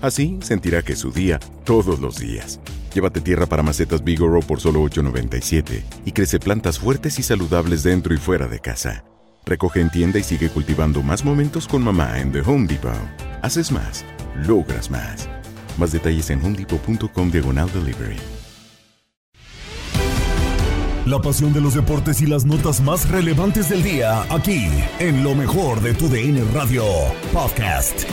Así sentirá que es su día todos los días. Llévate tierra para macetas Bigoro por solo $8.97 y crece plantas fuertes y saludables dentro y fuera de casa. Recoge en tienda y sigue cultivando más momentos con mamá en The Home Depot. Haces más, logras más. Más detalles en homedepot.com diagonal delivery. La pasión de los deportes y las notas más relevantes del día, aquí, en lo mejor de tu DN Radio Podcast.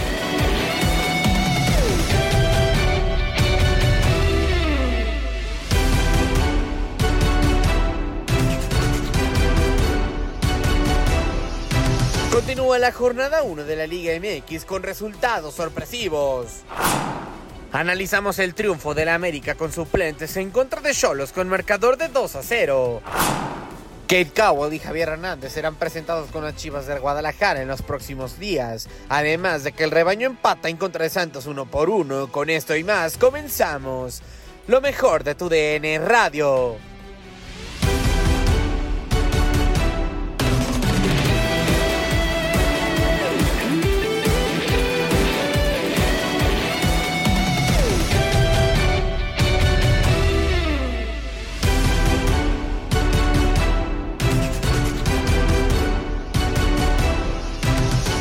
Continúa la jornada 1 de la Liga MX con resultados sorpresivos. Analizamos el triunfo de la América con suplentes en contra de Cholos con marcador de 2 a 0. Kate Cowell y Javier Hernández serán presentados con las Chivas de Guadalajara en los próximos días. Además de que el rebaño empata en contra de Santos uno por uno. Con esto y más, comenzamos. Lo mejor de tu DN Radio.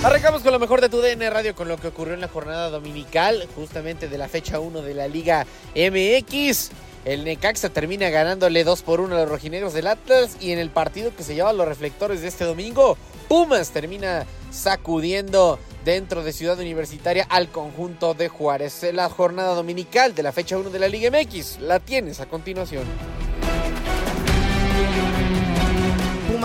Arrancamos con lo mejor de tu DN Radio con lo que ocurrió en la jornada dominical, justamente de la fecha 1 de la Liga MX. El Necaxa termina ganándole 2 por 1 a los rojinegros del Atlas y en el partido que se lleva los reflectores de este domingo, Pumas termina sacudiendo dentro de Ciudad Universitaria al conjunto de Juárez. La jornada dominical de la fecha 1 de la Liga MX la tienes a continuación.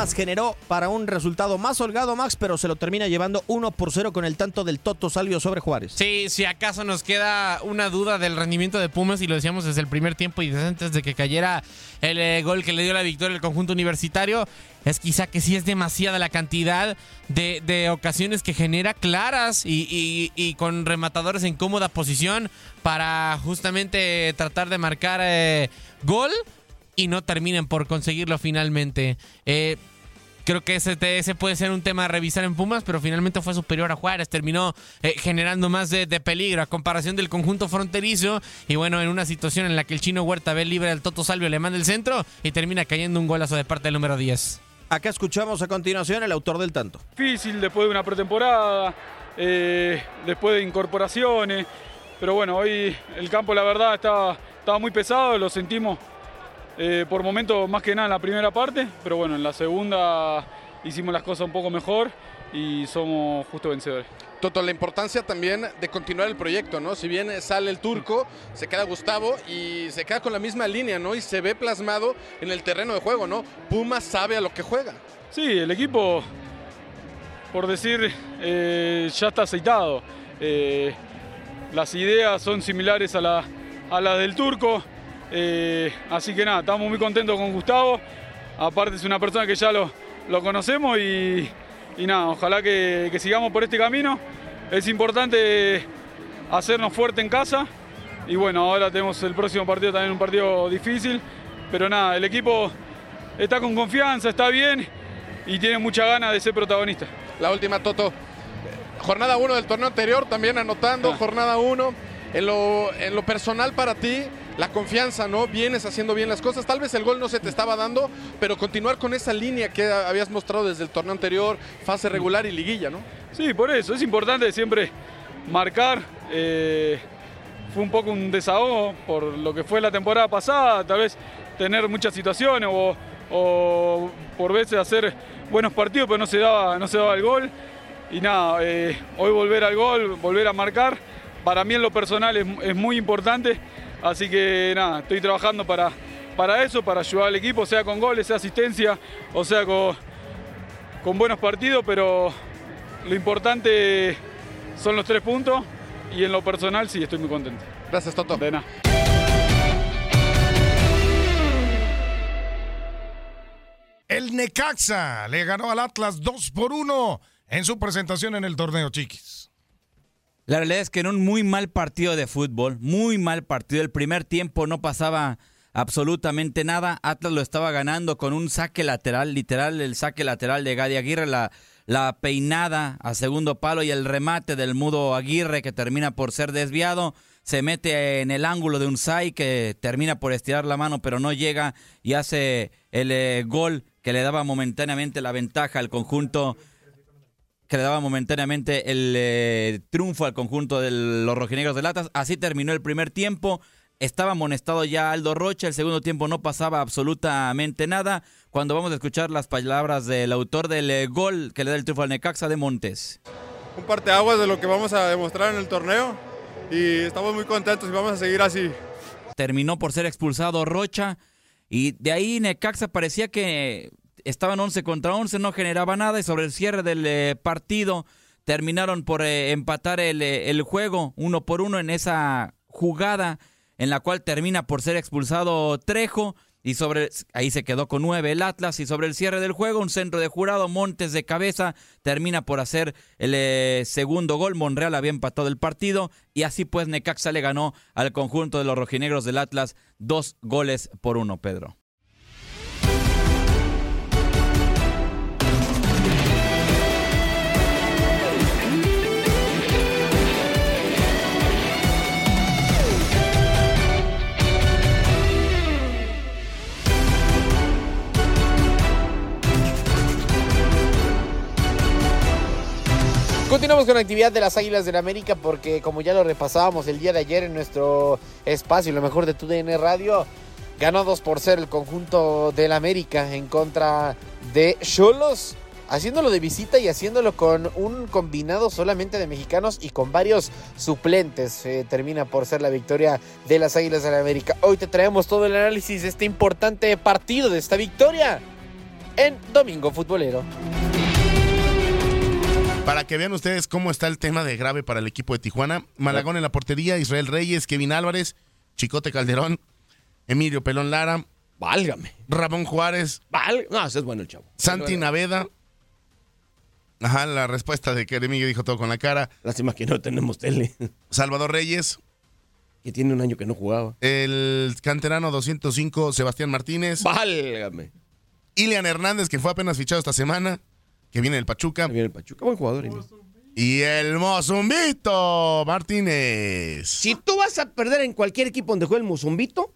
Generó para un resultado más holgado, Max, pero se lo termina llevando 1 por 0 con el tanto del Toto Salvio sobre Juárez. Sí, si acaso nos queda una duda del rendimiento de Pumas, y lo decíamos desde el primer tiempo y desde antes de que cayera el eh, gol que le dio la victoria al conjunto universitario, es quizá que sí es demasiada la cantidad de, ocasiones que genera claras y con rematadores en cómoda posición para justamente tratar de marcar eh, gol y no terminen por conseguirlo finalmente. Eh, Creo que ese, puede ser un tema a revisar en Pumas, pero finalmente fue superior a Juárez. Terminó eh, generando más de, de peligro a comparación del conjunto fronterizo. Y bueno, en una situación en la que el chino Huerta ve libre al Toto Salvio, le manda el centro y termina cayendo un golazo de parte del número 10. Acá escuchamos a continuación el autor del tanto. difícil después de una pretemporada, eh, después de incorporaciones. Pero bueno, hoy el campo la verdad estaba, estaba muy pesado, lo sentimos eh, por momentos más que nada en la primera parte, pero bueno, en la segunda hicimos las cosas un poco mejor y somos justo vencedores. Toto, la importancia también de continuar el proyecto, ¿no? Si bien sale el turco, se queda Gustavo y se queda con la misma línea, ¿no? Y se ve plasmado en el terreno de juego, ¿no? Puma sabe a lo que juega. Sí, el equipo, por decir, eh, ya está aceitado. Eh, las ideas son similares a, la- a las del turco. Eh, así que nada, estamos muy contentos con Gustavo. Aparte es una persona que ya lo, lo conocemos y, y nada, ojalá que, que sigamos por este camino. Es importante hacernos fuerte en casa. Y bueno, ahora tenemos el próximo partido también un partido difícil. pero nada, el equipo está con confianza, está bien y tiene mucha ganas de ser protagonista. La última, Toto. Jornada 1 del torneo anterior, también anotando, Ah. jornada 1. En lo, en lo personal para ti, la confianza, ¿no? Vienes haciendo bien las cosas. Tal vez el gol no se te estaba dando, pero continuar con esa línea que habías mostrado desde el torneo anterior, fase regular y liguilla, ¿no? Sí, por eso, es importante siempre marcar. eh, fue un poco un desahogo por lo que fue la temporada pasada, tal vez tener muchas situaciones o, por veces hacer buenos partidos, pero no se daba, no se daba el gol. Y nada, eh, hoy volver al gol, volver a marcar, para mí en lo personal es, es muy importante. Así que nada, estoy trabajando para, para eso, para ayudar al equipo, sea con goles, sea asistencia, o sea con, con buenos partidos, pero lo importante son los tres puntos y en lo personal sí estoy muy contento. Gracias, Toto. De nada. El Necaxa le ganó al Atlas 2 por 1 en su presentación en el torneo Chiquis. La realidad es que en un muy mal partido de fútbol, muy mal partido, el primer tiempo no pasaba absolutamente nada. Atlas lo estaba ganando con un saque lateral, literal el saque lateral de Gadi Aguirre, la, peinada a segundo palo y el remate del mudo Aguirre que termina por ser desviado. Se mete en el ángulo de un Sai que termina por estirar la mano pero no llega y hace el eh, gol que le daba momentáneamente la ventaja al conjunto que le daba momentáneamente el eh, triunfo al conjunto de los rojinegros de Latas. Así terminó el primer tiempo. Estaba amonestado ya Aldo Rocha. El segundo tiempo no pasaba absolutamente nada. Cuando vamos a escuchar las palabras del autor del eh, gol que le da el triunfo al Necaxa de Montes. un parteaguas de lo que vamos a demostrar en el torneo y estamos muy contentos y vamos a seguir así. Terminó por ser expulsado Rocha. Y de ahí Necaxa parecía que estaban 11 contra 11, no generaba nada y sobre el cierre del eh, partido terminaron por eh, empatar el, eh, el juego uno por uno en esa jugada en la cual termina por ser expulsado Trejo y sobre ahí se quedó con nueve el Atlas y sobre el cierre del juego un centro de jurado Montes de cabeza termina por hacer el segundo gol Monreal había empatado el partido y así pues Necaxa le ganó al conjunto de los rojinegros del Atlas dos goles por uno Pedro Continuamos con la actividad de las Águilas del América porque como ya lo repasábamos el día de ayer en nuestro espacio, lo mejor de tu DN Radio, ganó 2 por 0 el conjunto del América en contra de Cholos, haciéndolo de visita y haciéndolo con un combinado solamente de mexicanos y con varios suplentes. Eh, termina por ser la victoria de las Águilas del América. Hoy te traemos todo el análisis de este importante partido, de esta victoria en Domingo Futbolero. Para que vean ustedes cómo está el tema de grave para el equipo de Tijuana. Malagón en la portería, Israel Reyes, Kevin Álvarez, Chicote Calderón, Emilio Pelón Lara. Válgame. Ramón Juárez. No, ese es bueno el chavo. Santi Naveda. Ajá, la respuesta de que Emilio dijo todo con la cara. Lástima que no tenemos tele. Salvador Reyes. Que tiene un año que no jugaba. El canterano 205, Sebastián Martínez. Válgame. Ilian Hernández, que fue apenas fichado esta semana, que viene del Pachuca. viene el Pachuca, buen jugador. ¿eh? Y el Mozumbito Martínez. Si tú vas a perder en cualquier equipo donde juegue el Mozumbito,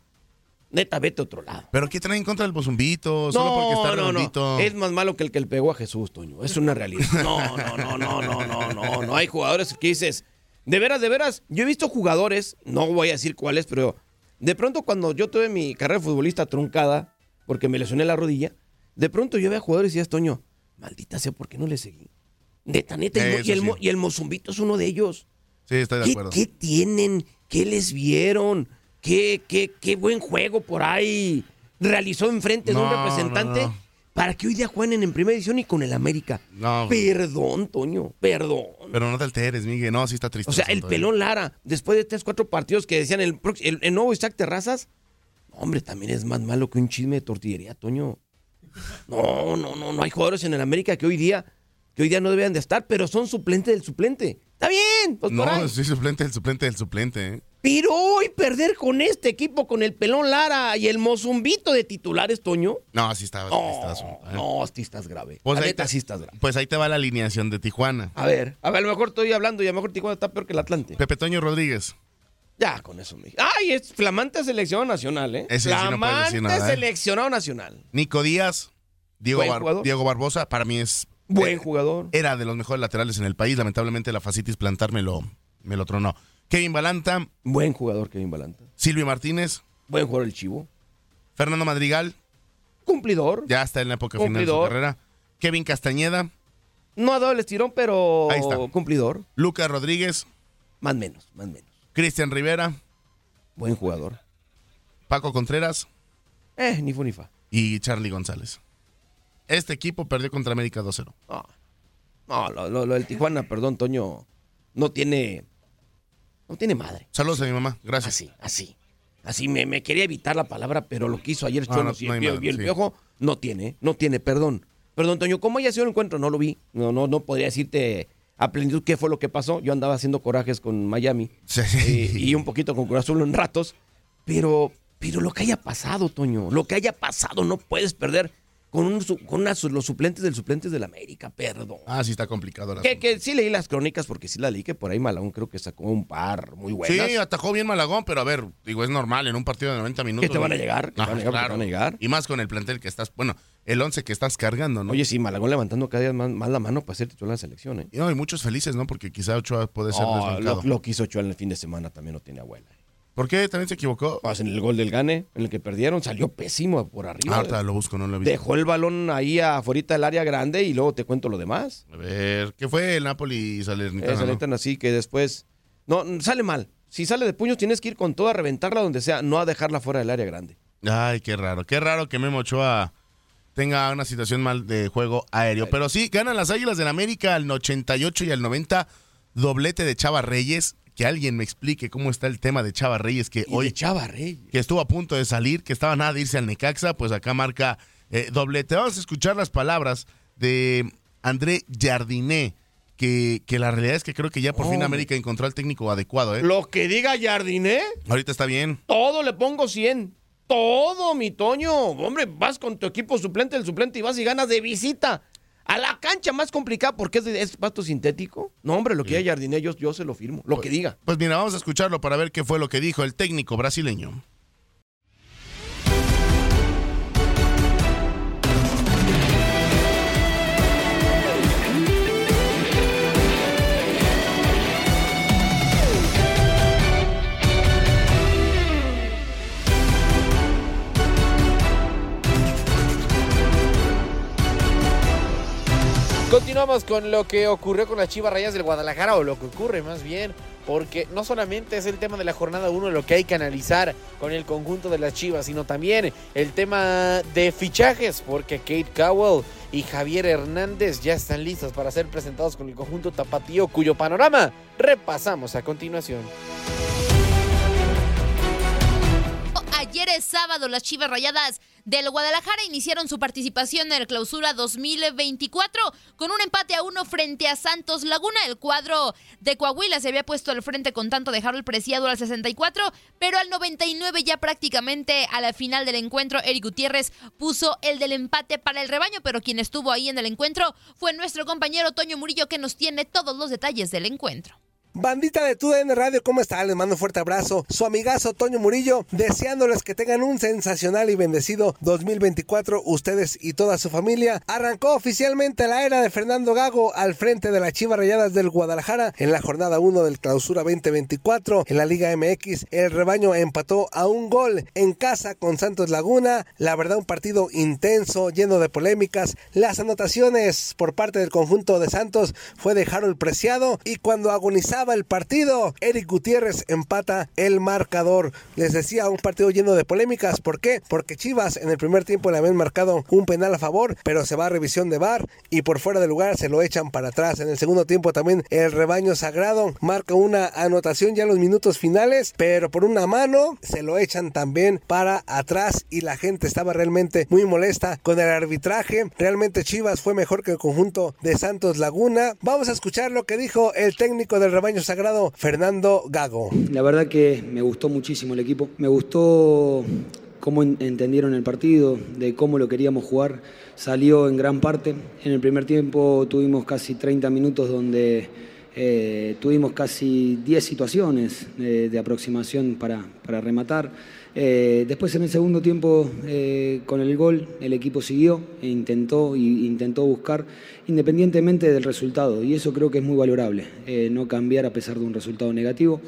neta, vete a otro lado. ¿Pero qué traen en contra del Mozumbito? Solo porque está no, no. Es más malo que el que le pegó a Jesús, Toño. Es una realidad. No, no, no, no, no, no, no. No hay jugadores que dices, de veras, de veras. Yo he visto jugadores, no voy a decir cuáles, pero de pronto cuando yo tuve mi carrera de futbolista truncada, porque me lesioné la rodilla, de pronto yo veía jugadores y decías, Toño, maldita sea, ¿por qué no le seguí? Neta, neta. y, el, sí. Mo- y el Mozumbito es uno de ellos. Sí, estoy de ¿Qué, acuerdo. qué tienen? ¿Qué les vieron? ¿Qué, qué, qué buen juego por ahí realizó enfrente de un representante? no, no. Para que hoy día jueguen en primera edición y con el América. No, Perdón, Toño, perdón. pero no te alteres, Miguel. No, sí está triste. O sea, el asunto, ¿eh? pelón Lara, después de tres, cuatro partidos que decían el, el, el nuevo Isaac Terrazas, hombre, también es más malo que un chisme de tortillería, Toño. No, no, no, no hay jugadores en el América que hoy día, que hoy día no deben de estar, pero son suplente del suplente. Está bien, pues. No, soy suplente del suplente del suplente. ¿eh? Pero hoy perder con este equipo, con el Pelón Lara y el Mozumbito de titulares, Toño. No, así está. así está el asunto, ¿eh? No, sí estás grave. Pues La ahí, neta, te, sí estás grave. pues ahí te va la alineación de Tijuana. A ver, a ver, a lo mejor estoy hablando y a lo mejor Tijuana está peor que el Atlante. Pepe Toño Rodríguez. Ya, con eso me Ay, es flamante seleccionado nacional, ¿eh? Ese sí no puedes flamante decir nada, ¿eh? seleccionado nacional. Nico Díaz. Diego, Buen Bar- jugador. Diego Barbosa, para mí es. Buen eh, jugador. Era de los mejores laterales en el país. Lamentablemente la facitis plantar me lo, me lo tronó. Kevin Balanta. Buen jugador, Kevin Balanta. Silvio Martínez. Buen jugador el Chivo. Fernando Madrigal. Cumplidor. Ya está en la época final de su Cumplidor. carrera. Kevin Castañeda. No ha dado el estirón, pero Ahí está. cumplidor. Lucas Rodríguez. Más menos, más menos. Cristian Rivera. Buen jugador. Paco Contreras. Eh, ni fu ni fa. Y Charlie González. Este equipo perdió contra América 2-0. No, no lo, lo- lo del Tijuana, perdón, Toño, no tiene. No tiene madre. Saludos a mi mamá. Gracias. Así, así. Así me, me quería evitar la palabra, pero lo que hizo ayer No, Cholos no, y no el, hay Pio- madre, y el sí. Piojo no tiene, no tiene, perdón. Perdón, Toño, ¿cómo haya sido el encuentro? No lo vi. No, no, no podría decirte a plenitud qué fue lo que pasó. Yo andaba haciendo corajes con Miami y, y un poquito con Cruz Azul en ratos. Pero, pero lo que haya pasado, Toño, lo que haya pasado, no puedes perder con, un con una los suplentes del suplentes del América, perdón. Ah, sí está complicado. el Que, que sí leí las crónicas porque sí la leí, que por ahí Malagón creo que sacó un par muy buenas. Sí, atajó bien Malagón, pero a ver, digo, es normal en un partido de 90 minutos. te van a ¿no? llegar, que te van a llegar, que te claro. van a llegar. Y más con el plantel que estás, bueno, el 11 que estás cargando, ¿no? Oye, sí, Malagón levantando cada día más, más la mano para ser titular de la selección, ¿eh? Y no, hay muchos felices, ¿no? Porque quizá Ochoa puede ser No, desbancado. lo, lo que hizo Ochoa en el fin de semana también no tiene abuela. ¿Por qué? ¿También se equivocó? Pues en el gol del Gane, en el que perdieron, salió pésimo por arriba. Ah, ahorita lo busco, no lo he visto. Dejó el balón ahí afuera del área grande y luego te cuento lo demás. A ver, ¿qué fue el Napoli y Salernitana? No? tan así que después... No, sale mal. Si sale de puños tienes que ir con todo a reventarla donde sea, no a dejarla fuera del área grande. Ay, qué raro. Qué raro que Memo Ochoa tenga una situación mal de juego aéreo. Pero sí, ganan las Águilas del América al 88 y al 90. Doblete de Chava Reyes. Que alguien me explique cómo está el tema de Chava Reyes. Que hoy. Chava Reyes. Que estuvo a punto de salir, que estaba nada de irse al Necaxa. Pues acá marca eh, doblete. Vamos a escuchar las palabras de André Jardiné. Que, que la realidad es que creo que ya por fin. América encontró al técnico adecuado. ¿eh? Lo que diga Jardiné, Ahorita está bien. todo le pongo 100. Todo, mi Toño. Hombre, vas con tu equipo suplente, el suplente, y vas y ganas de visita. A la cancha más complicada porque es, de- es pasto sintético. No, hombre, lo que diga Jardiné, yo, yo se lo firmo. Lo que diga. Pues mira, vamos a escucharlo para ver qué fue lo que dijo el técnico brasileño. Con lo que ocurrió con las Chivas Rayas del Guadalajara, o lo que ocurre más bien, porque no solamente es el tema de la jornada 1 lo que hay que analizar con el conjunto de las Chivas, sino también el tema de fichajes, porque Kate Cowell y Javier Hernández ya están listos para ser presentados con el conjunto tapatío, cuyo panorama repasamos a continuación. Ayer es sábado, las Chivas Rayadas del Guadalajara iniciaron su participación en el Clausura 2024 con un empate a uno frente a Santos Laguna. El cuadro de Coahuila se había puesto al frente con tanto de Harold Preciado al 64, pero al 99 ya prácticamente a la final del encuentro Eric Gutiérrez puso el del empate para el rebaño, pero quien estuvo ahí en el encuentro fue nuestro compañero Toño Murillo que nos tiene todos los detalles del encuentro. Bandita de TUDN Radio, ¿cómo están? Les mando un fuerte abrazo. Su amigazo Toño Murillo, deseándoles que tengan un sensacional y bendecido 2024, ustedes y toda su familia. Arrancó oficialmente la era de Fernando Gago al frente de las Chivas Rayadas del Guadalajara en la jornada 1 del Clausura 2024. En la Liga MX, el rebaño empató a un gol en casa con Santos Laguna. La verdad, un partido intenso, lleno de polémicas. Las anotaciones por parte del conjunto de Santos fue de Harold Preciado y cuando agonizaba el partido, Eric Gutiérrez empata el marcador. Les decía, un partido lleno de polémicas. ¿Por qué? Porque Chivas en el primer tiempo le habían marcado un penal a favor, pero se va a revisión de VAR y por fuera de lugar se lo echan para atrás. En el segundo tiempo también el rebaño sagrado marca una anotación ya en los minutos finales, pero por una mano se lo echan también para atrás y la gente estaba realmente muy molesta con el arbitraje. Realmente Chivas fue mejor que el conjunto de Santos Laguna. Vamos a escuchar lo que dijo el técnico del rebaño sagrado, Fernando Gago. La verdad que me gustó muchísimo el equipo. Me gustó cómo entendieron el partido, de cómo lo queríamos jugar. Salió en gran parte. En el primer tiempo tuvimos casi 30 minutos donde eh, tuvimos casi 10 situaciones eh, de aproximación para, para rematar. Eh, después en el segundo tiempo, eh, con el gol, el equipo siguió e intentó, intentó buscar independientemente del resultado. Y eso creo que es muy valorable, eh, no cambiar a pesar de un resultado negativo.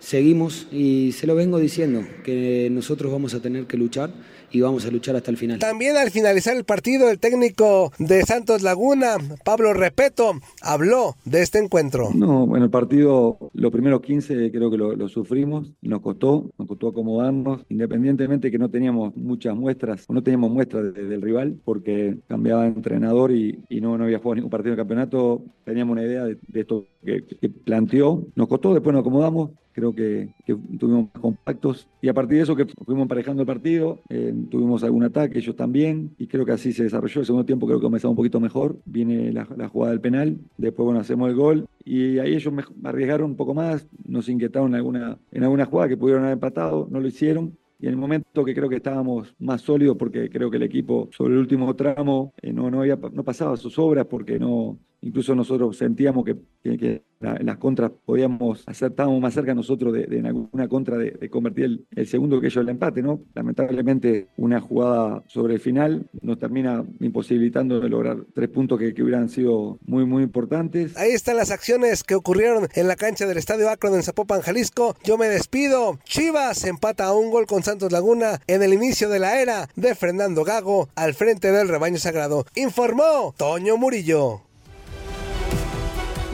Seguimos y se lo vengo diciendo, que nosotros vamos a tener que luchar y vamos a luchar hasta el final. También al finalizar el partido, el técnico de Santos Laguna, Pablo Repeto, habló de este encuentro. No, bueno, el partido, los primeros 15 creo que lo, lo sufrimos, nos costó, nos costó acomodarnos, independientemente que no teníamos muchas muestras, o no teníamos muestras de- del rival, porque cambiaba de entrenador y, y no, no había jugado ningún partido de campeonato, teníamos una idea de, de esto que, que planteó, nos costó, después nos acomodamos, creo que, que tuvimos más compactos y a partir de eso que fuimos emparejando el partido, eh, tuvimos algún ataque, ellos también, y creo que así se desarrolló. El segundo tiempo creo que comenzamos un poquito mejor, viene la, jugada del penal, después bueno, hacemos el gol y ahí ellos arriesgaron un poco más, nos inquietaron en alguna, en alguna jugada que pudieron haber empatado, no lo hicieron. Y en el momento que creo que estábamos más sólidos, porque creo que el equipo sobre el último tramo eh, no, no, no pasaba sus obras, porque no, incluso nosotros sentíamos que, que- las contras podíamos hacer, estábamos más cerca nosotros de, en alguna contra de, convertir el, segundo que ellos el empate, ¿no? Lamentablemente una jugada sobre el final nos termina imposibilitando de lograr tres puntos que, hubieran sido muy, muy importantes. Ahí están las acciones que ocurrieron en la cancha del Estadio Akron en Zapopan, Jalisco. Yo me despido. Chivas empata a un gol con Santos Laguna en el inicio de la era de Gago al frente del rebaño sagrado. Informó Toño Murillo.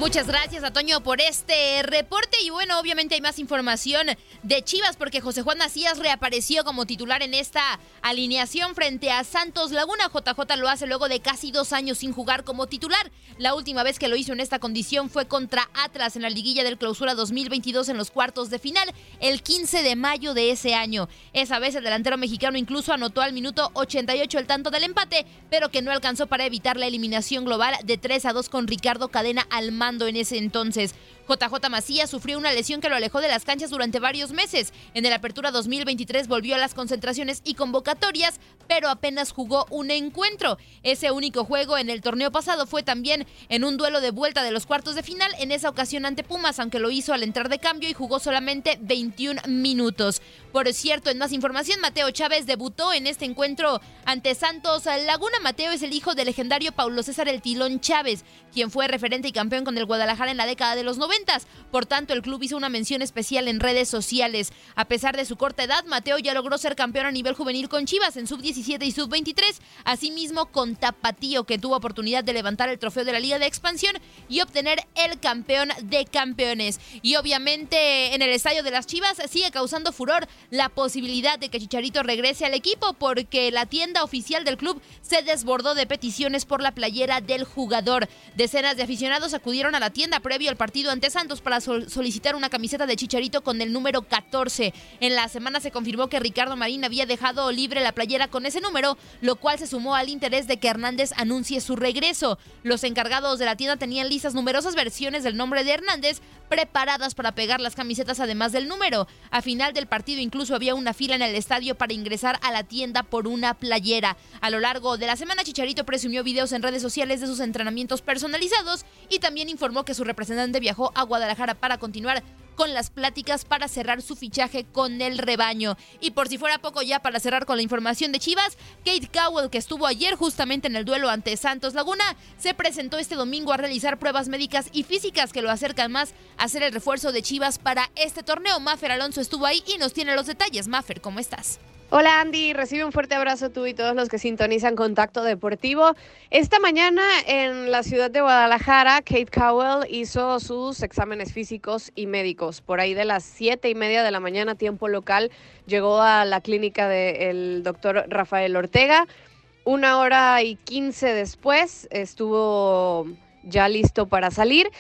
Muchas gracias a Toño por este reporte y bueno, obviamente hay más información de Chivas porque José Juan Macías reapareció como titular en esta alineación frente a Santos Laguna. JJ lo hace luego de casi dos años sin jugar como titular. La última vez que lo hizo en esta condición fue contra Atlas en la liguilla del clausura 2022 en los cuartos de final el 15 de mayo de ese año. Esa vez el delantero mexicano incluso anotó al minuto 88 el tanto del empate, pero que no alcanzó para evitar la eliminación global de 3 a 2 con Ricardo Cadena al mando en ese entonces. JJ Macías sufrió una lesión que lo alejó de las canchas durante varios meses. En el Apertura 2023 volvió a las concentraciones y convocatorias, pero apenas jugó un encuentro. Ese único juego en el torneo pasado fue también en un duelo de vuelta de los cuartos de final, en esa ocasión ante Pumas, aunque lo hizo al entrar de cambio y jugó solamente 21 minutos. Por cierto, en más información, Mateo Chávez debutó en este encuentro ante Santos Laguna. Mateo es el hijo del legendario Paulo César El Tilón Chávez, quien fue referente y campeón con el Guadalajara en la década de los 90. Por tanto, el club hizo una mención especial en redes sociales. A pesar de su corta edad, Mateo ya logró ser campeón a nivel juvenil con Chivas en sub-17 y sub-23, asimismo con Tapatío, que tuvo oportunidad de levantar el trofeo de la Liga de Expansión y obtener el campeón de campeones. Y obviamente en el estadio de las Chivas sigue causando furor la posibilidad de que Chicharito regrese al equipo porque la tienda oficial del club se desbordó de peticiones por la playera del jugador. Decenas de aficionados acudieron a la tienda previo al partido ante Santos para sol- solicitar una camiseta de Chicharito con el número 14. En la semana se confirmó que Ricardo Marín había dejado libre la playera con ese número, lo cual se sumó al interés de que Hernández anuncie su regreso. Los encargados de la tienda tenían listas numerosas versiones del nombre de Hernández preparadas para pegar las camisetas además del número. A final del partido incluso había una fila en el estadio para ingresar a la tienda por una playera. A lo largo de la semana Chicharito presumió videos en redes sociales de sus entrenamientos personalizados y también informó que su representante viajó a Guadalajara para continuar con las pláticas para cerrar su fichaje con el rebaño. Y por si fuera poco ya para cerrar con la información de Chivas, Kate Cowell, que estuvo ayer justamente en el duelo ante Santos Laguna, se presentó este domingo a realizar pruebas médicas y físicas que lo acercan más a ser el refuerzo de Chivas para este torneo. Maffer Alonso estuvo ahí y nos tiene los detalles. Maffer, ¿cómo estás? Hola Andy, recibe un fuerte abrazo tú y todos los que sintonizan Contacto Deportivo. Esta mañana en la ciudad de Guadalajara, Kate Cowell hizo sus exámenes físicos y médicos. Por ahí de las siete y media de la mañana, tiempo local, llegó a la clínica del doctor Rafael Ortega. Una hora y quince después estuvo ya listo para salir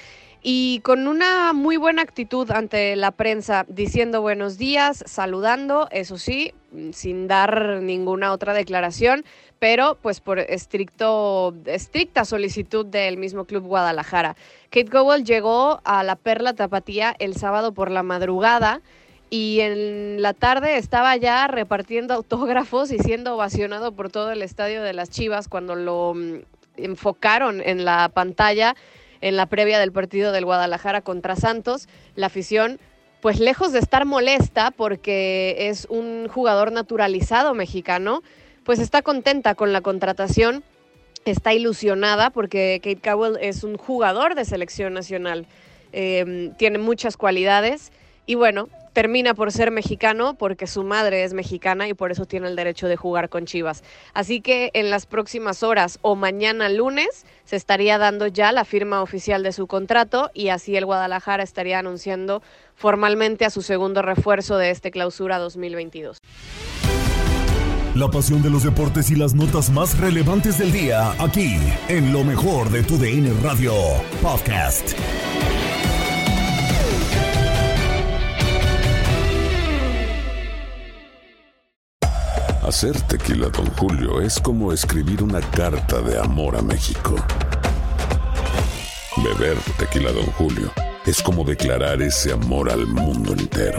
y con una muy buena actitud ante la prensa, diciendo buenos días, saludando, eso sí, sin dar ninguna otra declaración, pero pues por estricto, estricta solicitud del mismo Club Guadalajara. Kate Cowell llegó a la Perla Tapatía el sábado por la madrugada y en la tarde estaba ya repartiendo autógrafos y siendo ovacionado por todo el estadio de las Chivas cuando lo mm, enfocaron en la pantalla en la previa del partido del Guadalajara contra Santos. La afición, pues lejos de estar molesta porque es un jugador naturalizado mexicano, pues está contenta con la contratación, está ilusionada porque Kate Cowell es un jugador de selección nacional, eh, tiene muchas cualidades y bueno, termina por ser mexicano porque su madre es mexicana y por eso tiene el derecho de jugar con Chivas. Así que en las próximas horas o mañana lunes se estaría dando ya la firma oficial de su contrato y así el Guadalajara estaría anunciando formalmente a su segundo refuerzo de este clausura 2022. La pasión de los deportes y las notas más relevantes del día, aquí, en lo mejor de tu DN Radio Podcast. Hacer tequila, Don Julio, es como escribir una carta de amor a México. Beber tequila, Don Julio, es como declarar ese amor al mundo entero.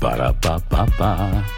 Para pa pa pa.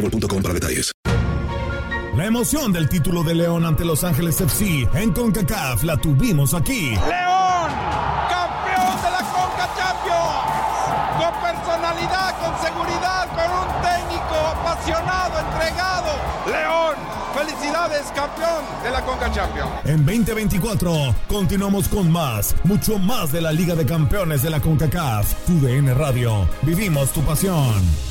boostmobile.com para detalles. La emoción del título de León ante Los Ángeles FC en CONCACAF la tuvimos aquí. León, campeón de la Conca Champions. Con personalidad, con seguridad, con un técnico apasionado, entregado. León, felicidades, campeón de la Conca Champions. En 2024 continuamos con más, mucho más de la Liga de Campeones de la CONCACAF. Tu DN Radio, vivimos tu pasión.